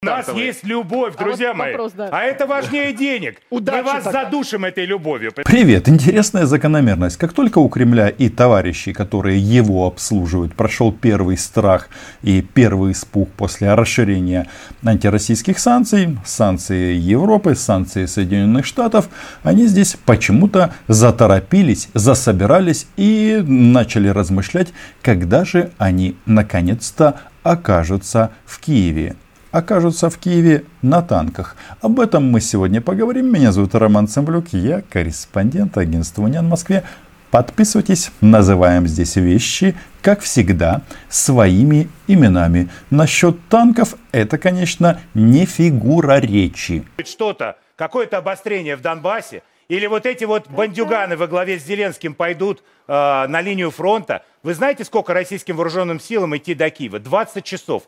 У нас есть любовь, друзья вот мои. вопрос, да. А это важнее денег. Удачи Мы вас тогда. задушим этой любовью. Привет! Интересная закономерность. Как только у Кремля и товарищей, которые его обслуживают, прошел первый страх и первый испуг после расширения антироссийских санкций, санкции Европы, санкции Соединенных Штатов, они здесь почему-то заторопились, засобирались и начали размышлять, когда же они наконец-то окажутся в Киеве окажутся в Киеве на танках. Об этом мы сегодня поговорим. Меня зовут Роман Цымблюк, я корреспондент агентства «Униан» в Москве. Подписывайтесь, называем здесь вещи, как всегда, своими именами. Насчет танков это, конечно, не фигура речи. Что-то, какое-то обострение в Донбассе, или вот эти вот бандюганы во главе с Зеленским пойдут э, на линию фронта. Вы знаете, сколько российским вооруженным силам идти до Киева? 20 часов.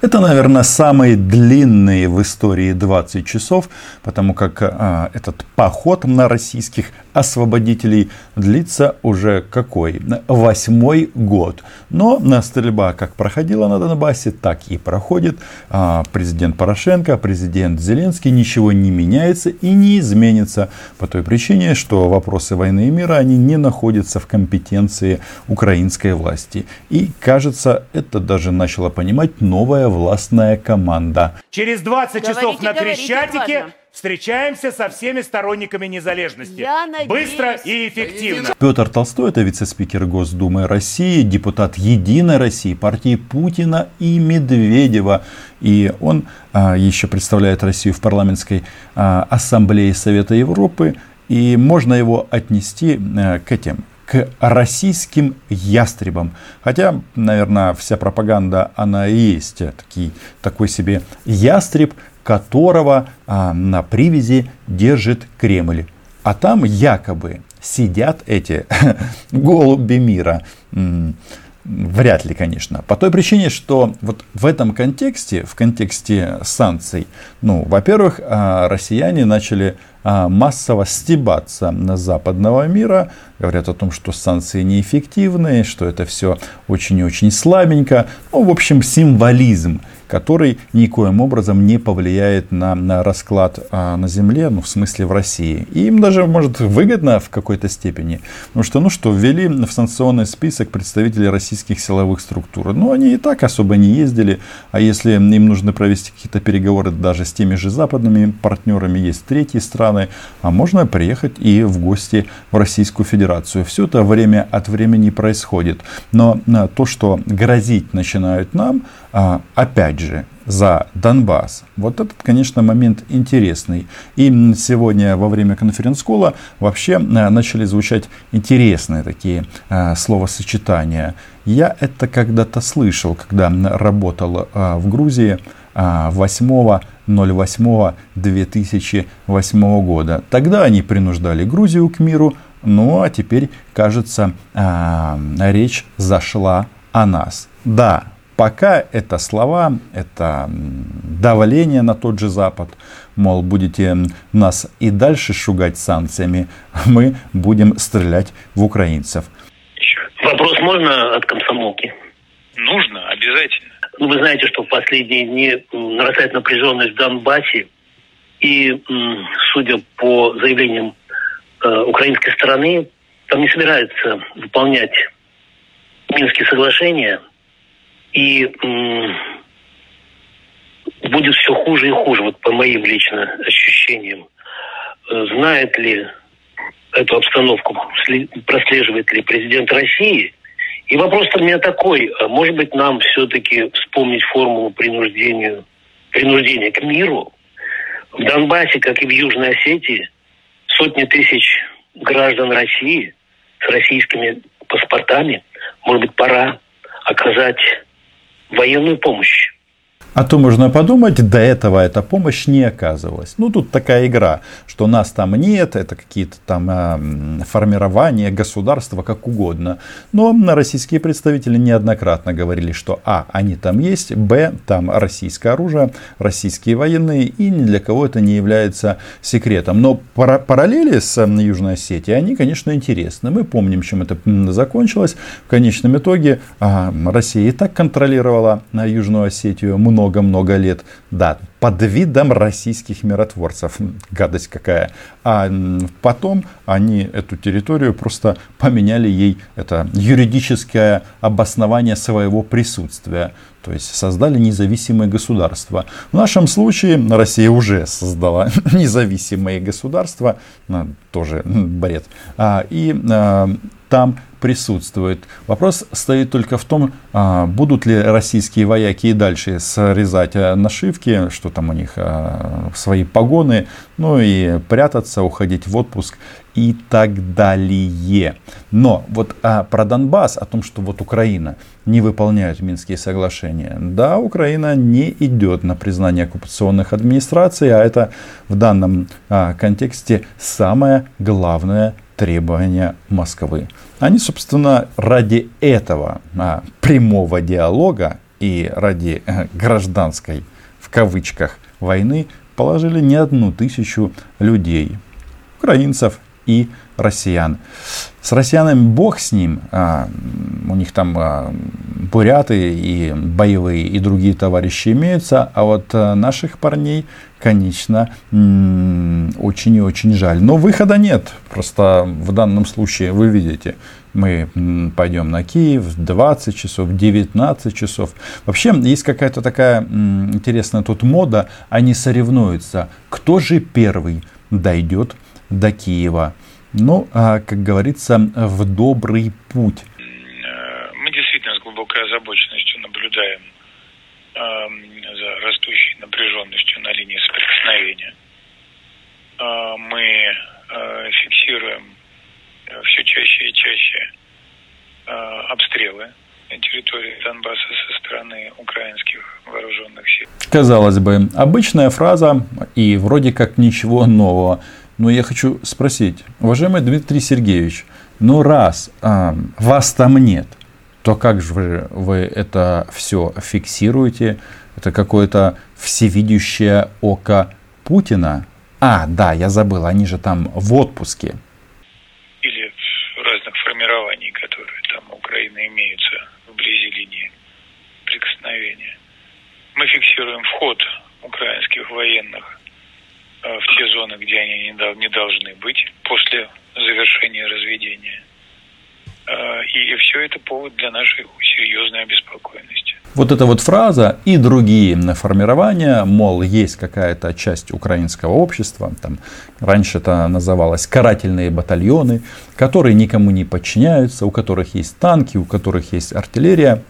Это, наверное, самые длинные в истории 20 часов, потому как а, этот поход на российских освободителей длится уже какой? Восьмой год. Но на стрельба как проходила на Донбассе, так и проходит. А, президент Порошенко, президент Зеленский, ничего не меняется и не изменится по той причине, что вопросы войны и мира, они не находятся в компетенции украинской власти. И, кажется, это даже начала понимать новая властная команда. Через 20 часов Говорите, на говорите, Крещатике встречаемся со всеми сторонниками незалежности. Я надеюсь. Быстро и эффективно. Петр Толстой, это вице-спикер Госдумы России, депутат Единой России, партии Путина и Медведева. И он а, еще представляет Россию в парламентской а, ассамблее Совета Европы. И можно его отнести а, к этим к российским ястребам. Хотя, наверное, вся пропаганда, она и есть такие, такой себе ястреб, которого а, на привязи держит Кремль. А там якобы сидят эти голуби мира. Вряд ли, конечно. По той причине, что вот в этом контексте, в контексте санкций, ну, во-первых, а, россияне начали массово стебаться на западного мира, говорят о том, что санкции неэффективные, что это все очень и очень слабенько. Ну, в общем, символизм, который никоим образом не повлияет на, на расклад а, на Земле, ну, в смысле в России. И им даже, может, выгодно в какой-то степени. Потому что, ну что, ввели в санкционный список представителей российских силовых структур. Ну, они и так особо не ездили. А если им нужно провести какие-то переговоры даже с теми же западными партнерами, есть третьи страны, а можно приехать и в гости в Российскую Федерацию. Все это время от времени происходит. Но а, то, что грозить начинают нам, опять же, за Донбасс. Вот этот, конечно, момент интересный. И сегодня во время конференц-кола вообще а, начали звучать интересные такие а, словосочетания. Я это когда-то слышал, когда работал а, в Грузии а, 8.08.2008 года. Тогда они принуждали Грузию к миру, ну а теперь, кажется, а, речь зашла о нас. Да, пока это слова, это давление на тот же Запад, мол, будете нас и дальше шугать санкциями, мы будем стрелять в украинцев. Вопрос можно от комсомолки? Нужно, обязательно. Ну, вы знаете, что в последние дни нарастает напряженность в Донбассе. И, судя по заявлениям э, украинской стороны, там не собираются выполнять Минские соглашения. И м, будет все хуже и хуже, вот по моим лично ощущениям. Э, Знает ли эту обстановку, прослеживает ли президент России? И вопрос у меня такой, а может быть нам все-таки вспомнить формулу принуждению, принуждения к миру? В Донбассе, как и в Южной Осетии, сотни тысяч граждан России с российскими паспортами, может быть, пора оказать военную помощь. А то можно подумать, до этого эта помощь не оказывалась. Ну, тут такая игра, что нас там нет, это какие-то там э, формирования государства, как угодно. Но российские представители неоднократно говорили, что а, они там есть, б, там российское оружие, российские военные, и ни для кого это не является секретом. Но пара- параллели с э, Южной Осетией, они, конечно, интересны. Мы помним, чем это закончилось. В конечном итоге а, Россия и так контролировала э, Южную Осетию много много-много лет. Да, под видом российских миротворцев. Гадость какая. А потом они эту территорию просто поменяли ей это юридическое обоснование своего присутствия. То есть создали независимое государство. В нашем случае Россия уже создала независимое государство. Тоже бред. А, и а, там присутствует. Вопрос стоит только в том, а, будут ли российские вояки и дальше срезать а, нашивки, что там у них а, свои погоны, ну и прятаться, уходить в отпуск и так далее. Но вот а, про Донбасс, о том, что вот Украина не выполняет Минские соглашения. Да, Украина не идет на признание оккупационных администраций, а это в данном контексте самое главное требования Москвы. Они, собственно, ради этого а, прямого диалога и ради а, гражданской, в кавычках, войны положили не одну тысячу людей, украинцев и россиян. С россиянами бог с ним, а, у них там а, буряты и боевые и другие товарищи имеются, а вот а, наших парней, конечно, очень и очень жаль. Но выхода нет, просто в данном случае вы видите, мы пойдем на Киев в 20 часов, 19 часов. Вообще есть какая-то такая интересная тут мода, они соревнуются, кто же первый дойдет до Киева. Ну, а, как говорится, в добрый путь. Э, мы действительно с глубокой озабоченностью наблюдаем эм, за растущей напряженностью на линии соприкосновения. Э, мы э, фиксируем все чаще и чаще обстрелы на территории Донбасса со стороны украинских вооруженных сил. Казалось бы, обычная фраза и вроде как ничего нового. Но я хочу спросить, уважаемый Дмитрий Сергеевич, ну раз а, вас там нет, то как же вы, это все фиксируете? Это какое-то всевидящее око Путина? А, да, я забыл, они же там в отпуске. Или разных формирований, которые там у Украины имеются вблизи линии прикосновения. Мы фиксируем вход украинских военных в те зоны, где они не должны быть после завершения разведения. Э, и все это повод для нашей серьезной обеспокоенности. Вот эта вот фраза и другие формирования, мол, есть какая-то часть украинского общества, там, раньше это называлось карательные батальоны, которые никому не подчиняются, у которых есть танки, у которых есть артиллерия,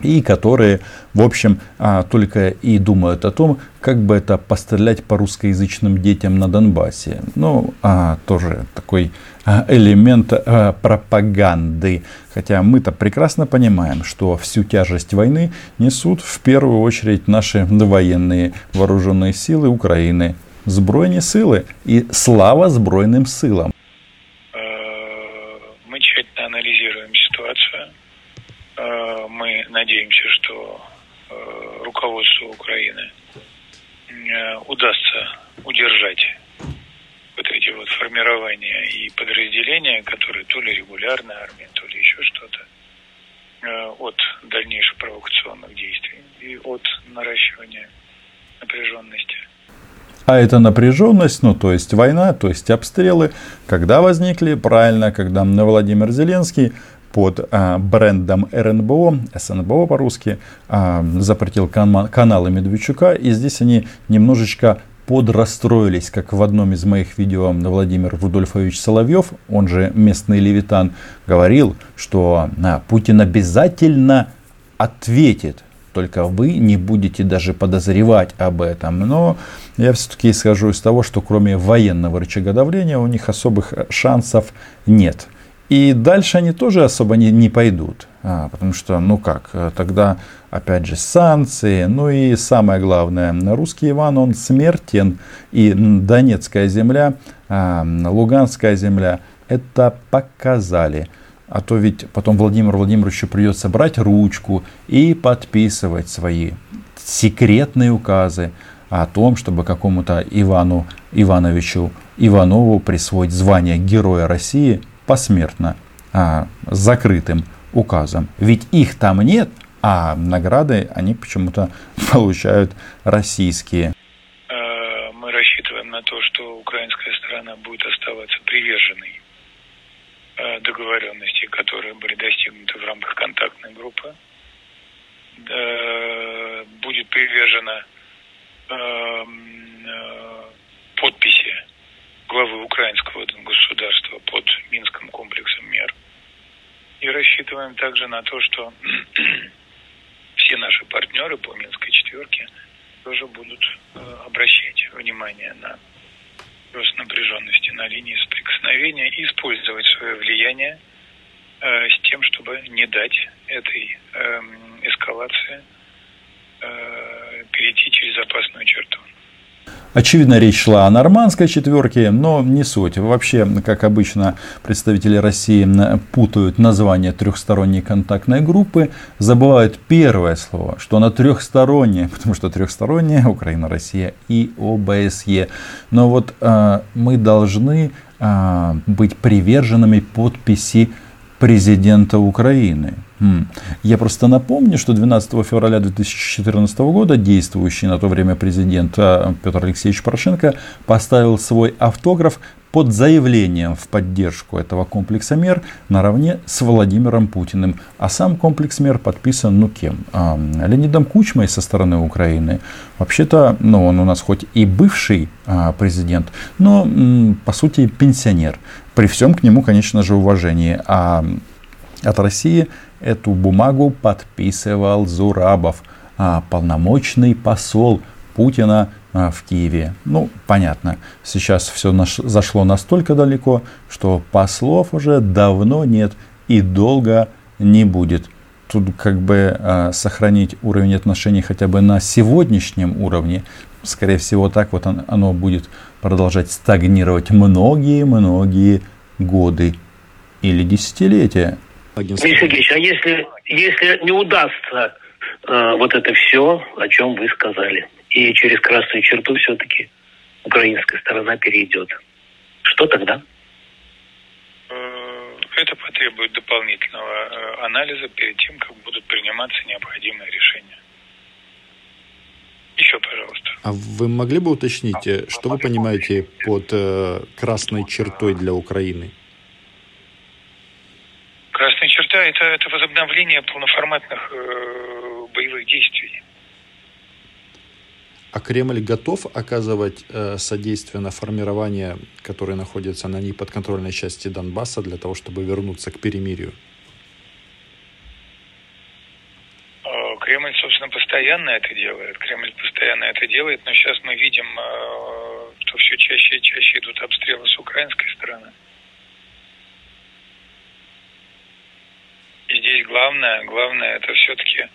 и которые, в общем, а, только и думают о том, как бы это пострелять по русскоязычным детям на Донбассе. Ну, а, тоже такой а, элемент пропаганды. Хотя мы-то прекрасно понимаем, что всю тяжесть войны несут в первую очередь наши военные вооруженные силы Украины. Збройні силы и слава Збройным силам. Э, мы тщательно анализируем ситуацию мы надеемся, что э, руководству Украины э, удастся удержать вот эти вот формирования и подразделения, которые то ли регулярная армия, то ли еще что-то, от дальнейших провокационных действий и от наращивания напряженности. А эта напряженность, ну то есть война, то есть обстрелы, когда возникли? Правильно, когда Владимир Зеленский под а, брендом РНБО, СНБО по-русски, а, запретил каналы Медведчука. И здесь они немножечко подрастроились, как в одном из моих видео Владимир Рудольфович Соловьев, он же местный левитан, говорил, что а, Путин обязательно ответит, только вы не будете даже подозревать об этом. Но я все-таки исхожу из того, что кроме военного рычага давления у них особых шансов нет. И дальше они тоже особо не, не пойдут. А, потому что, ну как, э, тогда опять же санкции. Ну и самое главное, русский Иван, он смертен. И Донецкая земля, а, Луганская земля это показали. А то ведь потом Владимиру Владимировичу придется брать ручку и подписывать свои секретные указы о том, чтобы какому-то Ивану Ивановичу Иванову присвоить звание Героя России посмертно, а, закрытым указом. Ведь их там нет, а награды они почему-то получают российские. Э, мы рассчитываем на то, что украинская сторона будет оставаться приверженной э, договоренности, которые были достигнуты в рамках контактной группы. Будет привержена подписи главы украинского государства под Минским комплексом мер. И рассчитываем также на то, что все наши партнеры по Минской четверке тоже будут э, обращать внимание на рост напряженности на линии соприкосновения и использовать свое влияние э, с тем, чтобы не дать этой э, эскалации э, перейти через опасную черту. Очевидно, речь шла о нормандской четверке, но не суть. Вообще, как обычно, представители России путают название трехсторонней контактной группы, забывают первое слово, что она трехсторонняя, потому что трехсторонняя Украина, Россия и ОБСЕ. Но вот э, мы должны э, быть приверженными подписи президента Украины. Я просто напомню, что 12 февраля 2014 года действующий на то время президент а, Петр Алексеевич Порошенко поставил свой автограф под заявлением в поддержку этого комплекса мер наравне с Владимиром Путиным. А сам комплекс мер подписан, ну кем? А, Леонидом Кучмой со стороны Украины. Вообще-то, ну он у нас хоть и бывший а, президент, но м, по сути пенсионер. При всем к нему, конечно же, уважении. А от России эту бумагу подписывал Зурабов, а, полномочный посол Путина в Киеве. Ну, понятно, сейчас все наш, зашло настолько далеко, что послов уже давно нет и долго не будет. Тут как бы а, сохранить уровень отношений хотя бы на сегодняшнем уровне, скорее всего так вот оно будет продолжать стагнировать многие-многие годы или десятилетия. Дмитрий Сергеевич, а если, если не удастся э, вот это все, о чем вы сказали, и через красную черту все-таки украинская сторона перейдет, что тогда? Э, это потребует дополнительного э, анализа перед тем, как будут приниматься необходимые решения. Еще, пожалуйста. А вы могли бы уточнить, э, что вы понимаете под э, красной чертой для Украины? Красная черта это, это возобновление полноформатных э, боевых действий. А Кремль готов оказывать э, содействие на формирование, которое находится на неподконтрольной части Донбасса, для того, чтобы вернуться к перемирию? Э, Кремль, собственно, постоянно это делает. Кремль постоянно это делает, но сейчас мы видим, э, что все чаще и чаще идут обстрелы с украинской стороны. И здесь главное, главное это все-таки,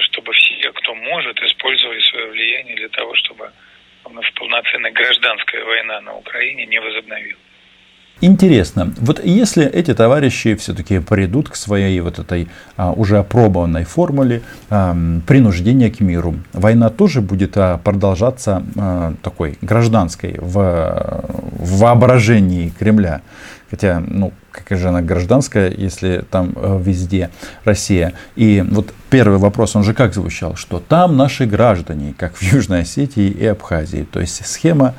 чтобы все, кто может, использовали свое влияние для того, чтобы полноценная гражданская война на Украине не возобновилась. Интересно, вот если эти товарищи все-таки придут к своей вот этой а, уже опробованной формуле а, принуждения к миру, война тоже будет а, продолжаться а, такой гражданской в, в воображении Кремля. Хотя, ну, какая же она гражданская, если там э, везде Россия. И вот первый вопрос, он же как звучал, что там наши граждане, как в Южной Осетии и Абхазии. То есть схема,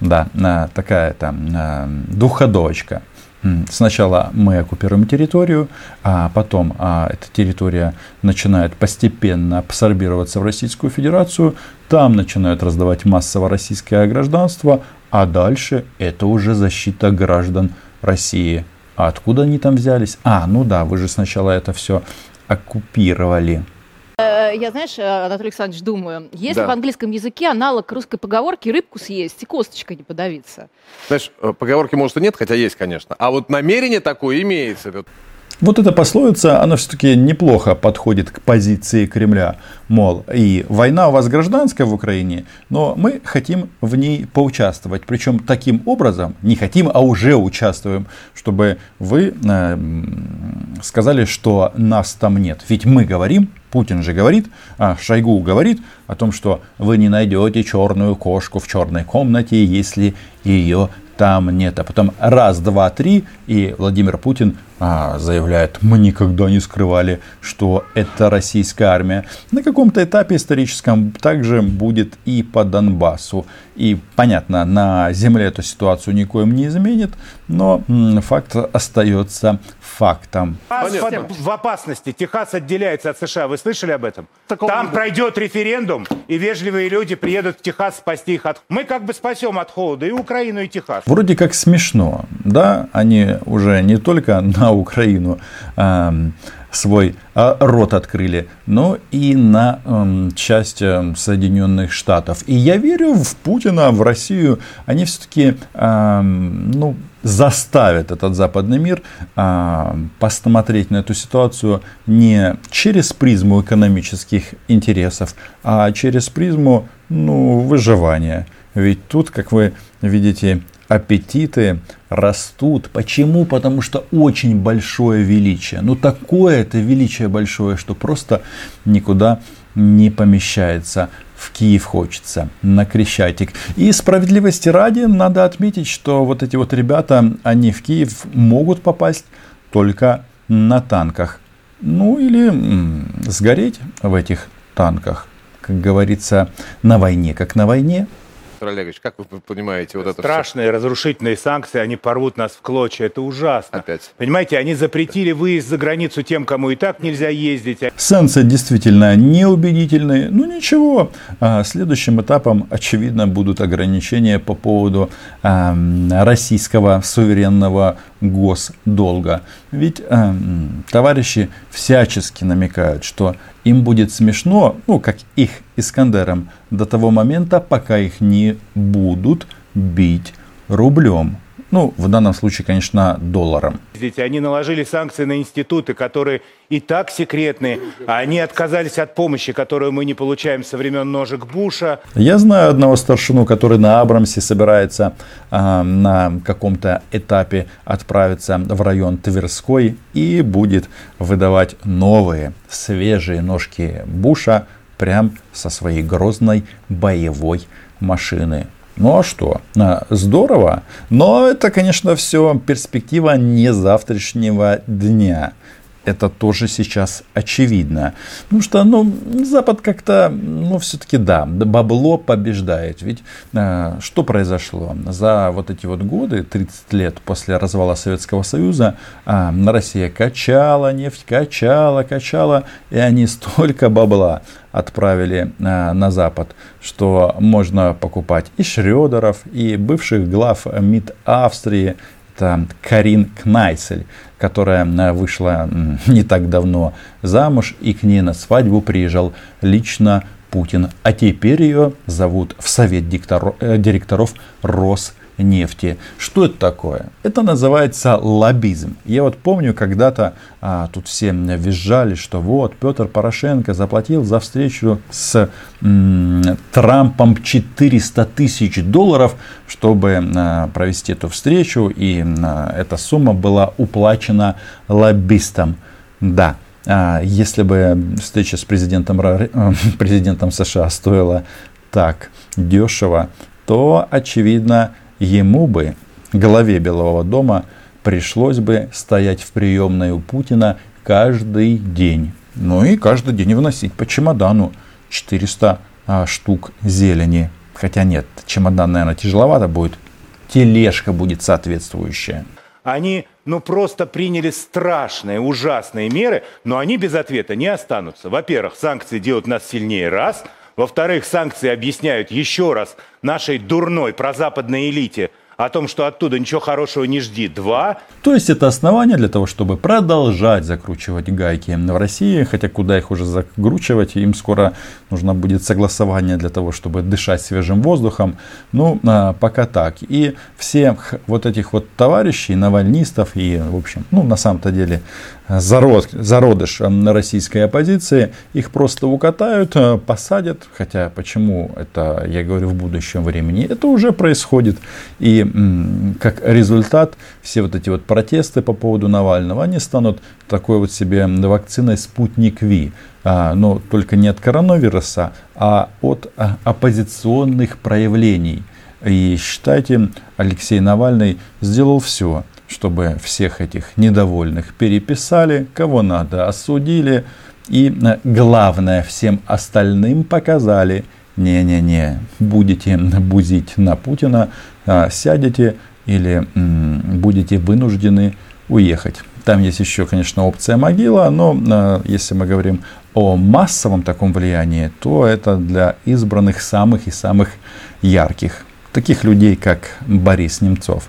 да, такая там двухходовочка. Сначала мы оккупируем территорию, а потом а, эта территория начинает постепенно абсорбироваться в Российскую Федерацию, там начинают раздавать массово российское гражданство, а дальше это уже защита граждан России. А откуда они там взялись? А, ну да, вы же сначала это все оккупировали. Э, я, знаешь, э, Анатолий Александрович, думаю, есть да. в английском языке аналог русской поговорки «рыбку съесть и косточкой не подавиться». Знаешь, э, поговорки, может, и нет, хотя есть, конечно. А вот намерение такое имеется. Вот эта пословица, она все-таки неплохо подходит к позиции Кремля. Мол, и война у вас гражданская в Украине, но мы хотим в ней поучаствовать. Причем таким образом, не хотим, а уже участвуем, чтобы вы э, сказали, что нас там нет. Ведь мы говорим, Путин же говорит, а Шойгу говорит о том, что вы не найдете черную кошку в черной комнате, если ее там нет. А потом раз, два, три, и Владимир Путин заявляет, мы никогда не скрывали, что это российская армия. На каком-то этапе историческом также будет и по Донбассу. И понятно, на земле эту ситуацию никоим не изменит, но факт остается фактом. Понятно. В опасности. Техас отделяется от США. Вы слышали об этом? Такого Там пройдет референдум, и вежливые люди приедут в Техас спасти их от... Мы как бы спасем от холода и Украину, и Техас. Вроде как смешно, да? Они уже не только на Украину э, свой э, рот открыли, но и на э, часть э, Соединенных Штатов. И я верю в Путина, в Россию. Они все-таки, ну, заставит этот западный мир посмотреть на эту ситуацию не через призму экономических интересов, а через призму ну, выживания. Ведь тут, как вы видите, аппетиты растут. Почему? Потому что очень большое величие. Ну такое это величие большое, что просто никуда не помещается в Киев хочется, на Крещатик. И справедливости ради надо отметить, что вот эти вот ребята, они в Киев могут попасть только на танках. Ну или м- сгореть в этих танках, как говорится, на войне, как на войне, Виктор Олегович, как вы понимаете вот это Страшные все? разрушительные санкции, они порвут нас в клочья, это ужасно. Опять. Понимаете, они запретили выезд за границу тем, кому и так нельзя ездить. Санкции действительно неубедительные, ну ничего. А следующим этапом, очевидно, будут ограничения по поводу э, российского суверенного госдолга. Ведь э, товарищи всячески намекают, что им будет смешно, ну, как их Искандерам, до того момента, пока их не будут бить рублем. Ну, в данном случае, конечно, долларом. Здесь они наложили санкции на институты, которые и так секретные, а они отказались от помощи, которую мы не получаем со времен ножек Буша. Я знаю одного старшину, который на Абрамсе собирается э, на каком-то этапе отправиться в район Тверской и будет выдавать новые, свежие ножки Буша прям со своей грозной боевой машины. Ну а что? А, здорово. Но это, конечно, все перспектива не завтрашнего дня. Это тоже сейчас очевидно. Потому что, ну, Запад как-то, ну, все-таки да, бабло побеждает. Ведь э, что произошло? За вот эти вот годы, 30 лет после развала Советского Союза, э, Россия качала нефть, качала, качала, и они столько бабла отправили э, на Запад, что можно покупать и Шредеров, и бывших глав МИД Австрии, это Карин Кнайсель, которая э, вышла не так давно замуж, и к ней на свадьбу приезжал лично Путин. А теперь ее зовут в совет э, директоров Рос нефти. Что это такое? Это называется лоббизм. Я вот помню, когда-то а, тут все визжали, что вот Петр Порошенко заплатил за встречу с м, Трампом 400 тысяч долларов, чтобы а, провести эту встречу, и а, эта сумма была уплачена лоббистам. Да, а, если бы встреча с президентом, президентом США стоила так дешево, то, очевидно, ему бы, главе Белого дома, пришлось бы стоять в приемной у Путина каждый день. Ну и каждый день вносить по чемодану 400 а, штук зелени. Хотя нет, чемодан, наверное, тяжеловато будет. Тележка будет соответствующая. Они, ну, просто приняли страшные, ужасные меры, но они без ответа не останутся. Во-первых, санкции делают нас сильнее, раз – во-вторых, санкции объясняют еще раз нашей дурной прозападной элите – о том, что оттуда ничего хорошего не жди. Два. То есть это основание для того, чтобы продолжать закручивать гайки в России, хотя куда их уже закручивать, им скоро нужно будет согласование для того, чтобы дышать свежим воздухом. Ну, а, пока так. И всех вот этих вот товарищей, навальнистов и, в общем, ну, на самом-то деле, зарод, зародыш российской оппозиции, их просто укатают, э, посадят, хотя почему это, я говорю, в будущем времени, это уже происходит. И как результат, все вот эти вот протесты по поводу Навального, они станут такой вот себе вакциной «Спутник Ви», а, но только не от коронавируса, а от а, оппозиционных проявлений. И считайте, Алексей Навальный сделал все, чтобы всех этих недовольных переписали, кого надо осудили, и э, главное, всем остальным показали, не-не-не, будете бузить на Путина, а, сядете или будете вынуждены уехать. Там есть еще, конечно, опция могила, но э, если мы говорим о массовом таком влиянии, то это для избранных самых и самых ярких. Таких людей, как Борис Немцов.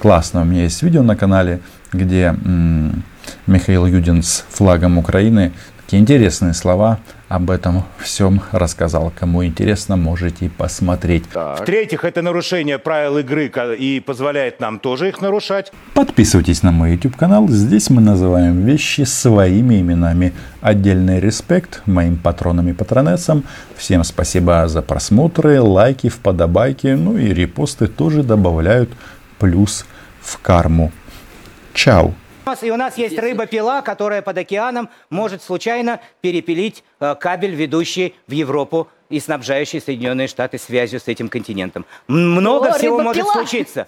Классно, у меня есть видео на канале, где Михаил Юдин с флагом Украины Такие интересные слова об этом всем рассказал. Кому интересно, можете посмотреть. В-третьих, это нарушение правил игры и позволяет нам тоже их нарушать. Подписывайтесь на мой YouTube канал. Здесь мы называем вещи своими именами. Отдельный респект моим патронам и патронессам. Всем спасибо за просмотры, лайки, вподобайки. Ну и репосты тоже добавляют плюс в карму. Чао! И у нас есть рыба-пила, которая под океаном может случайно перепилить э, кабель, ведущий в Европу и снабжающий Соединенные Штаты связью с этим континентом. Много О, всего может случиться.